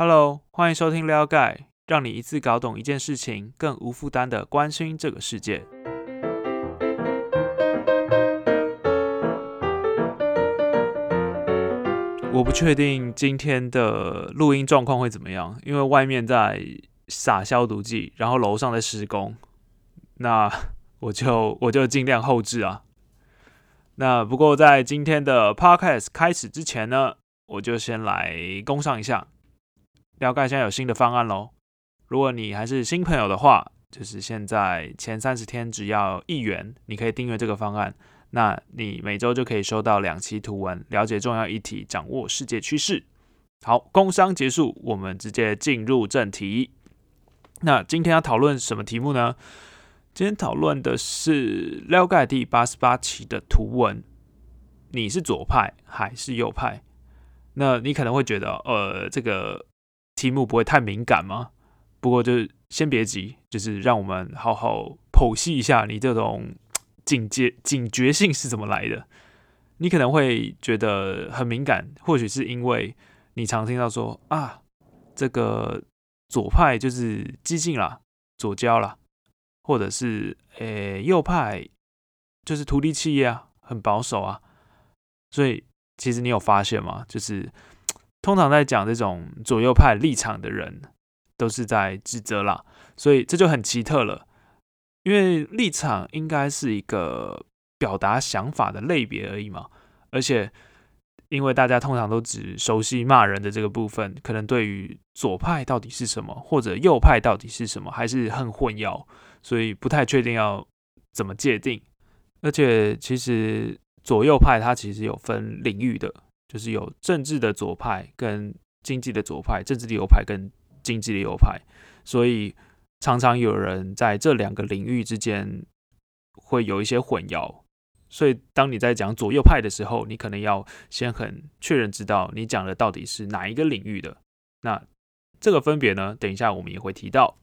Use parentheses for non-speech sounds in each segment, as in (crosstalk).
Hello，欢迎收听撩盖，让你一次搞懂一件事情，更无负担的关心这个世界。我不确定今天的录音状况会怎么样，因为外面在撒消毒剂，然后楼上在施工，那 (laughs) 我就我就尽量后置啊。那不过在今天的 Podcast 开始之前呢，我就先来攻上一下。了解现在有新的方案喽！如果你还是新朋友的话，就是现在前三十天只要一元，你可以订阅这个方案。那你每周就可以收到两期图文，了解重要议题，掌握世界趋势。好，工商结束，我们直接进入正题。那今天要讨论什么题目呢？今天讨论的是了解第八十八期的图文。你是左派还是右派？那你可能会觉得，呃，这个。题目不会太敏感吗？不过就先别急，就是让我们好好剖析一下你这种警戒警觉性是怎么来的。你可能会觉得很敏感，或许是因为你常听到说啊，这个左派就是激进啦，左交啦，或者是诶右派就是土地企业啊，很保守啊。所以其实你有发现吗？就是。通常在讲这种左右派立场的人，都是在指责啦，所以这就很奇特了。因为立场应该是一个表达想法的类别而已嘛，而且因为大家通常都只熟悉骂人的这个部分，可能对于左派到底是什么，或者右派到底是什么，还是很混淆，所以不太确定要怎么界定。而且其实左右派它其实有分领域的。就是有政治的左派跟经济的左派，政治的右派跟经济的右派，所以常常有人在这两个领域之间会有一些混淆。所以当你在讲左右派的时候，你可能要先很确认知道你讲的到底是哪一个领域的。那这个分别呢，等一下我们也会提到。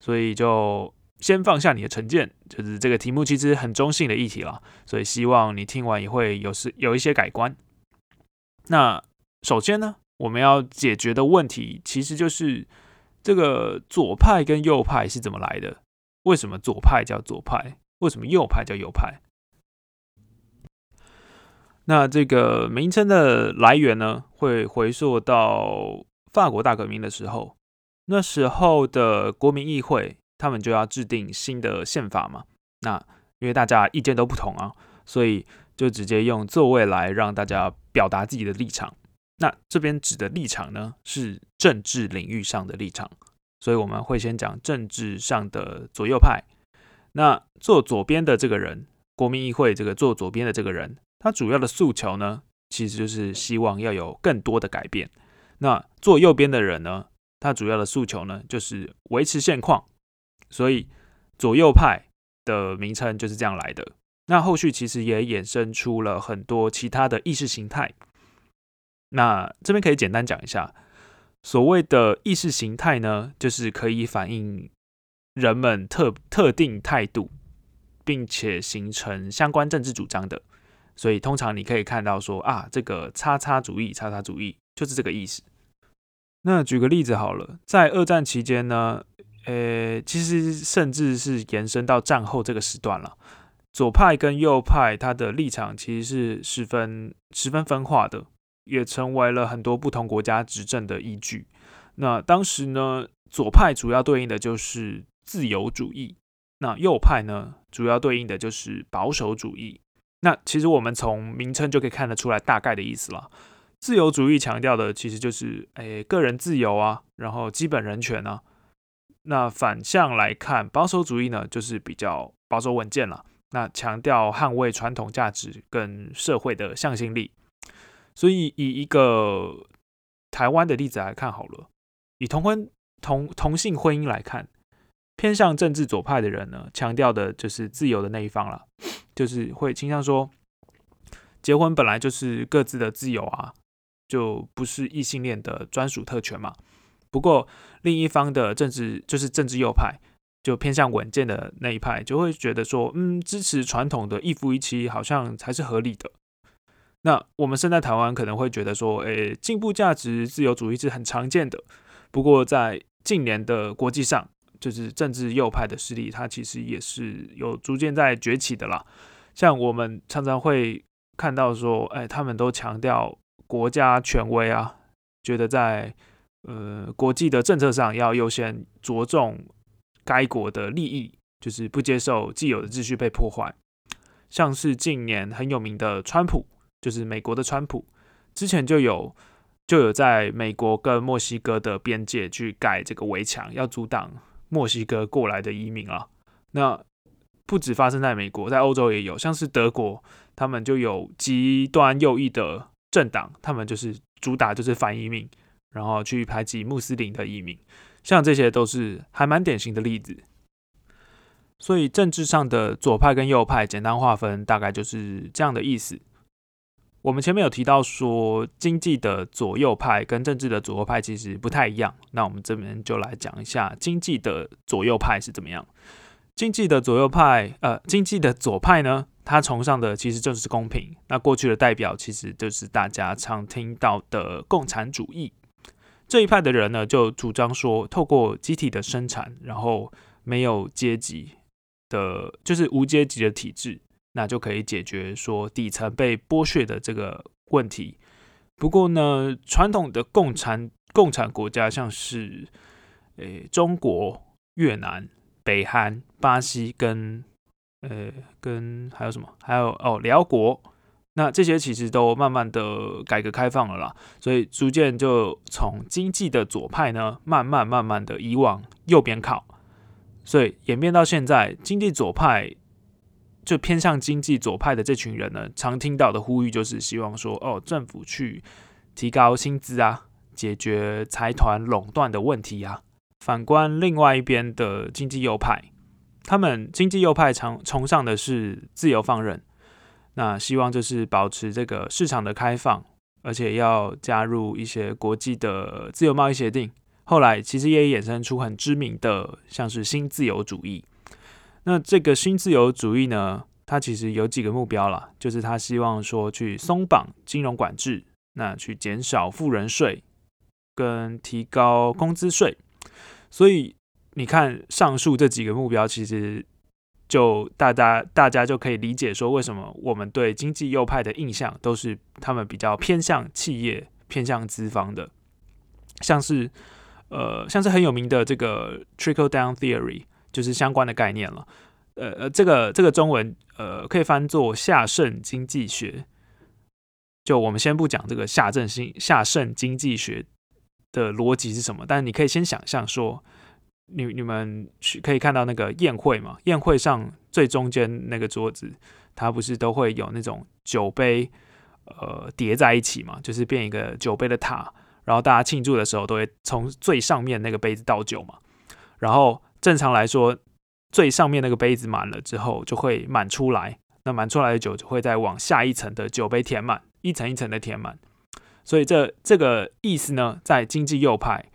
所以就先放下你的成见，就是这个题目其实很中性的议题了。所以希望你听完也会有是有一些改观。那首先呢，我们要解决的问题其实就是这个左派跟右派是怎么来的？为什么左派叫左派？为什么右派叫右派？那这个名称的来源呢，会回溯到法国大革命的时候，那时候的国民议会他们就要制定新的宪法嘛。那因为大家意见都不同啊，所以就直接用座位来让大家。表达自己的立场，那这边指的立场呢，是政治领域上的立场，所以我们会先讲政治上的左右派。那坐左边的这个人，国民议会这个坐左边的这个人，他主要的诉求呢，其实就是希望要有更多的改变。那坐右边的人呢，他主要的诉求呢，就是维持现况。所以左右派的名称就是这样来的。那后续其实也衍生出了很多其他的意识形态。那这边可以简单讲一下，所谓的意识形态呢，就是可以反映人们特特定态度，并且形成相关政治主张的。所以通常你可以看到说啊，这个叉叉主义、叉叉主义就是这个意思。那举个例子好了，在二战期间呢，呃，其实甚至是延伸到战后这个时段了。左派跟右派，他的立场其实是十分十分分化的，也成为了很多不同国家执政的依据。那当时呢，左派主要对应的就是自由主义，那右派呢，主要对应的就是保守主义。那其实我们从名称就可以看得出来大概的意思了。自由主义强调的其实就是诶个人自由啊，然后基本人权啊。那反向来看，保守主义呢，就是比较保守稳健了。那强调捍卫传统价值跟社会的向心力，所以以一个台湾的例子来看好了，以同婚同同性婚姻来看，偏向政治左派的人呢，强调的就是自由的那一方了，就是会倾向说，结婚本来就是各自的自由啊，就不是异性恋的专属特权嘛。不过另一方的政治就是政治右派。就偏向稳健的那一派，就会觉得说，嗯，支持传统的一夫一妻好像才是合理的。那我们身在台湾可能会觉得说，诶，进步价值自由主义是很常见的。不过在近年的国际上，就是政治右派的势力，它其实也是有逐渐在崛起的啦。像我们常常会看到说，哎，他们都强调国家权威啊，觉得在呃国际的政策上要优先着重该国的利益，就是不接受既有的秩序被破坏。像是近年很有名的川普。就是美国的川普之前就有就有在美国跟墨西哥的边界去盖这个围墙，要阻挡墨西哥过来的移民啊。那不止发生在美国，在欧洲也有，像是德国，他们就有极端右翼的政党，他们就是主打就是反移民，然后去排挤穆斯林的移民，像这些都是还蛮典型的例子。所以政治上的左派跟右派，简单划分大概就是这样的意思。我们前面有提到说，经济的左右派跟政治的左右派其实不太一样。那我们这边就来讲一下经济的左右派是怎么样。经济的左右派，呃，经济的左派呢，他崇尚的其实就是公平。那过去的代表其实就是大家常听到的共产主义这一派的人呢，就主张说，透过集体的生产，然后没有阶级的，就是无阶级的体制。那就可以解决说底层被剥削的这个问题。不过呢，传统的共产共产国家，像是诶中国、越南、北韩、巴西跟呃跟还有什么？还有哦辽国，那这些其实都慢慢的改革开放了啦，所以逐渐就从经济的左派呢，慢慢慢慢的移往右边靠，所以演变到现在，经济左派。就偏向经济左派的这群人呢，常听到的呼吁就是希望说，哦，政府去提高薪资啊，解决财团垄断的问题啊。反观另外一边的经济右派，他们经济右派常崇尚的是自由放任，那希望就是保持这个市场的开放，而且要加入一些国际的自由贸易协定。后来其实也衍生出很知名的，像是新自由主义。那这个新自由主义呢，它其实有几个目标了，就是他希望说去松绑金融管制，那去减少富人税跟提高工资税。所以你看上述这几个目标，其实就大家大家就可以理解说，为什么我们对经济右派的印象都是他们比较偏向企业、偏向资方的，像是呃像是很有名的这个 trickle down theory。就是相关的概念了，呃呃，这个这个中文呃可以翻作下渗经济学。就我们先不讲这个下震性下渗经济学的逻辑是什么，但你可以先想象说，你你们去可以看到那个宴会嘛，宴会上最中间那个桌子，它不是都会有那种酒杯呃叠在一起嘛，就是变一个酒杯的塔，然后大家庆祝的时候都会从最上面那个杯子倒酒嘛，然后。正常来说，最上面那个杯子满了之后，就会满出来。那满出来的酒就会再往下一层的酒杯填满，一层一层的填满。所以这这个意思呢，在经济右派，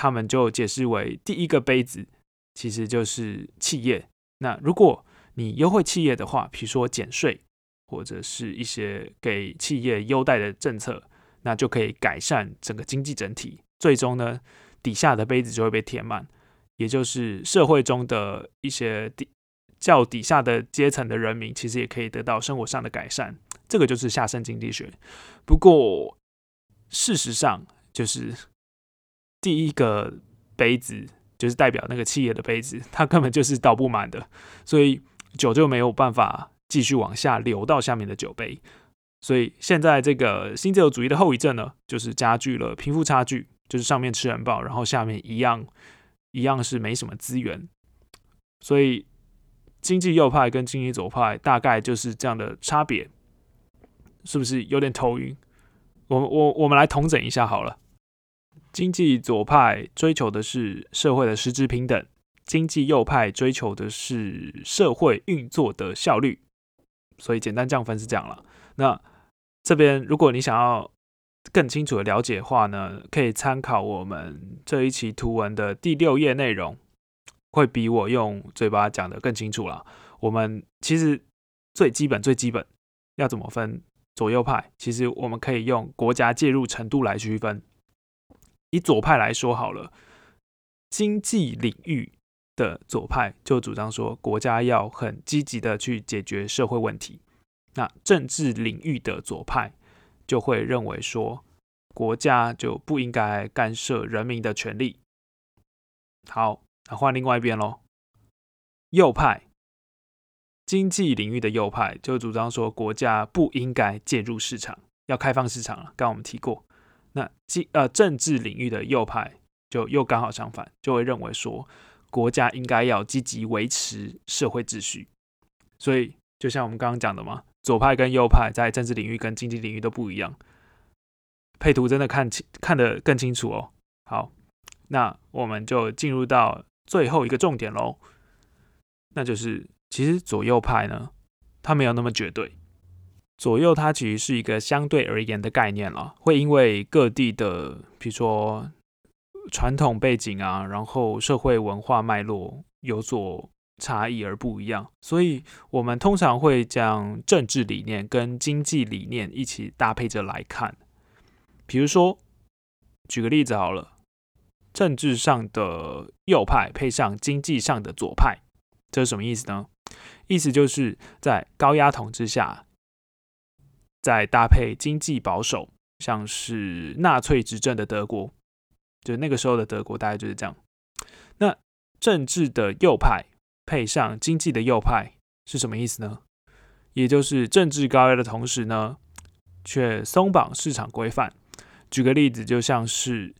他们就解释为第一个杯子其实就是企业。那如果你优惠企业的话，比如说减税或者是一些给企业优待的政策，那就可以改善整个经济整体。最终呢，底下的杯子就会被填满。也就是社会中的一些底较底下的阶层的人民，其实也可以得到生活上的改善。这个就是下渗经济学。不过，事实上就是第一个杯子，就是代表那个企业的杯子，它根本就是倒不满的，所以酒就没有办法继续往下流到下面的酒杯。所以现在这个新自由主义的后遗症呢，就是加剧了贫富差距，就是上面吃人饱，然后下面一样。一样是没什么资源，所以经济右派跟经济左派大概就是这样的差别，是不是有点头晕？我我我们来统整一下好了。经济左派追求的是社会的实质平等，经济右派追求的是社会运作的效率。所以简单降分是这样了。那这边如果你想要。更清楚的了解的话呢，可以参考我们这一期图文的第六页内容，会比我用嘴巴讲的更清楚了。我们其实最基本最基本要怎么分左右派，其实我们可以用国家介入程度来区分。以左派来说好了，经济领域的左派就主张说，国家要很积极的去解决社会问题。那政治领域的左派就会认为说，国家就不应该干涉人民的权利。好，那换另外一边喽。右派，经济领域的右派就主张说，国家不应该介入市场，要开放市场了。刚刚我们提过，那经呃政治领域的右派就又刚好相反，就会认为说，国家应该要积极维持社会秩序。所以，就像我们刚刚讲的嘛。左派跟右派在政治领域跟经济领域都不一样，配图真的看清看得更清楚哦。好，那我们就进入到最后一个重点喽，那就是其实左右派呢，它没有那么绝对。左右它其实是一个相对而言的概念了，会因为各地的，比如说传统背景啊，然后社会文化脉络有所。差异而不一样，所以我们通常会将政治理念跟经济理念一起搭配着来看。比如说，举个例子好了，政治上的右派配上经济上的左派，这是什么意思呢？意思就是在高压统治下，再搭配经济保守，像是纳粹执政的德国，就那个时候的德国大概就是这样。那政治的右派。配上经济的右派是什么意思呢？也就是政治高压的同时呢，却松绑市场规范。举个例子，就像是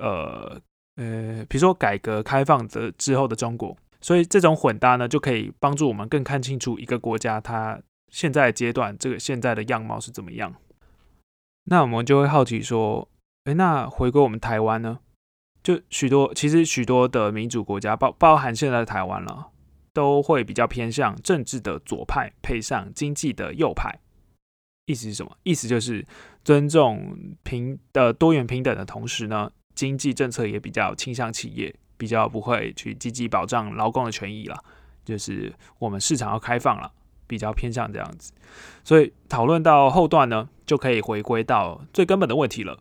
呃呃，比如说改革开放的之后的中国，所以这种混搭呢，就可以帮助我们更看清楚一个国家它现在阶段这个现在的样貌是怎么样。那我们就会好奇说，哎，那回归我们台湾呢？就许多其实许多的民主国家，包包含现在的台湾了。都会比较偏向政治的左派，配上经济的右派。意思是什么？意思就是尊重平的多元平等的同时呢，经济政策也比较倾向企业，比较不会去积极保障劳工的权益了。就是我们市场要开放了，比较偏向这样子。所以讨论到后段呢，就可以回归到最根本的问题了。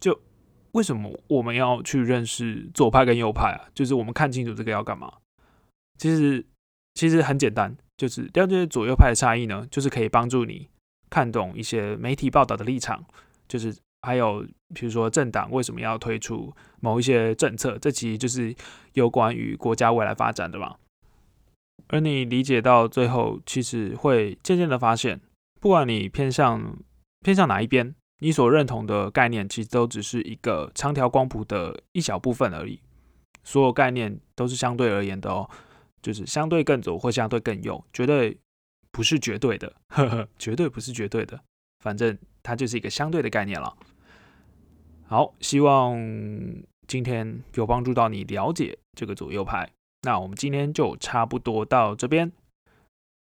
就为什么我们要去认识左派跟右派啊？就是我们看清楚这个要干嘛？其实其实很简单，就是了解左右派的差异呢，就是可以帮助你看懂一些媒体报道的立场，就是还有比如说政党为什么要推出某一些政策，这其实就是有关于国家未来发展的嘛。而你理解到最后，其实会渐渐的发现，不管你偏向偏向哪一边，你所认同的概念其实都只是一个长条光谱的一小部分而已，所有概念都是相对而言的哦。就是相对更左或相对更右，绝对不是绝对的，呵呵，绝对不是绝对的。反正它就是一个相对的概念了。好，希望今天有帮助到你了解这个左右派。那我们今天就差不多到这边。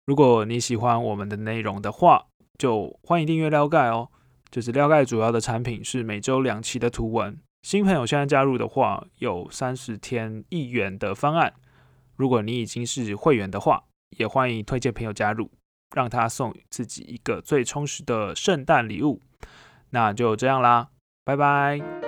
如果你喜欢我们的内容的话，就欢迎订阅撩盖哦。就是撩盖主要的产品是每周两期的图文。新朋友现在加入的话，有三十天一元的方案。如果你已经是会员的话，也欢迎推荐朋友加入，让他送自己一个最充实的圣诞礼物。那就这样啦，拜拜。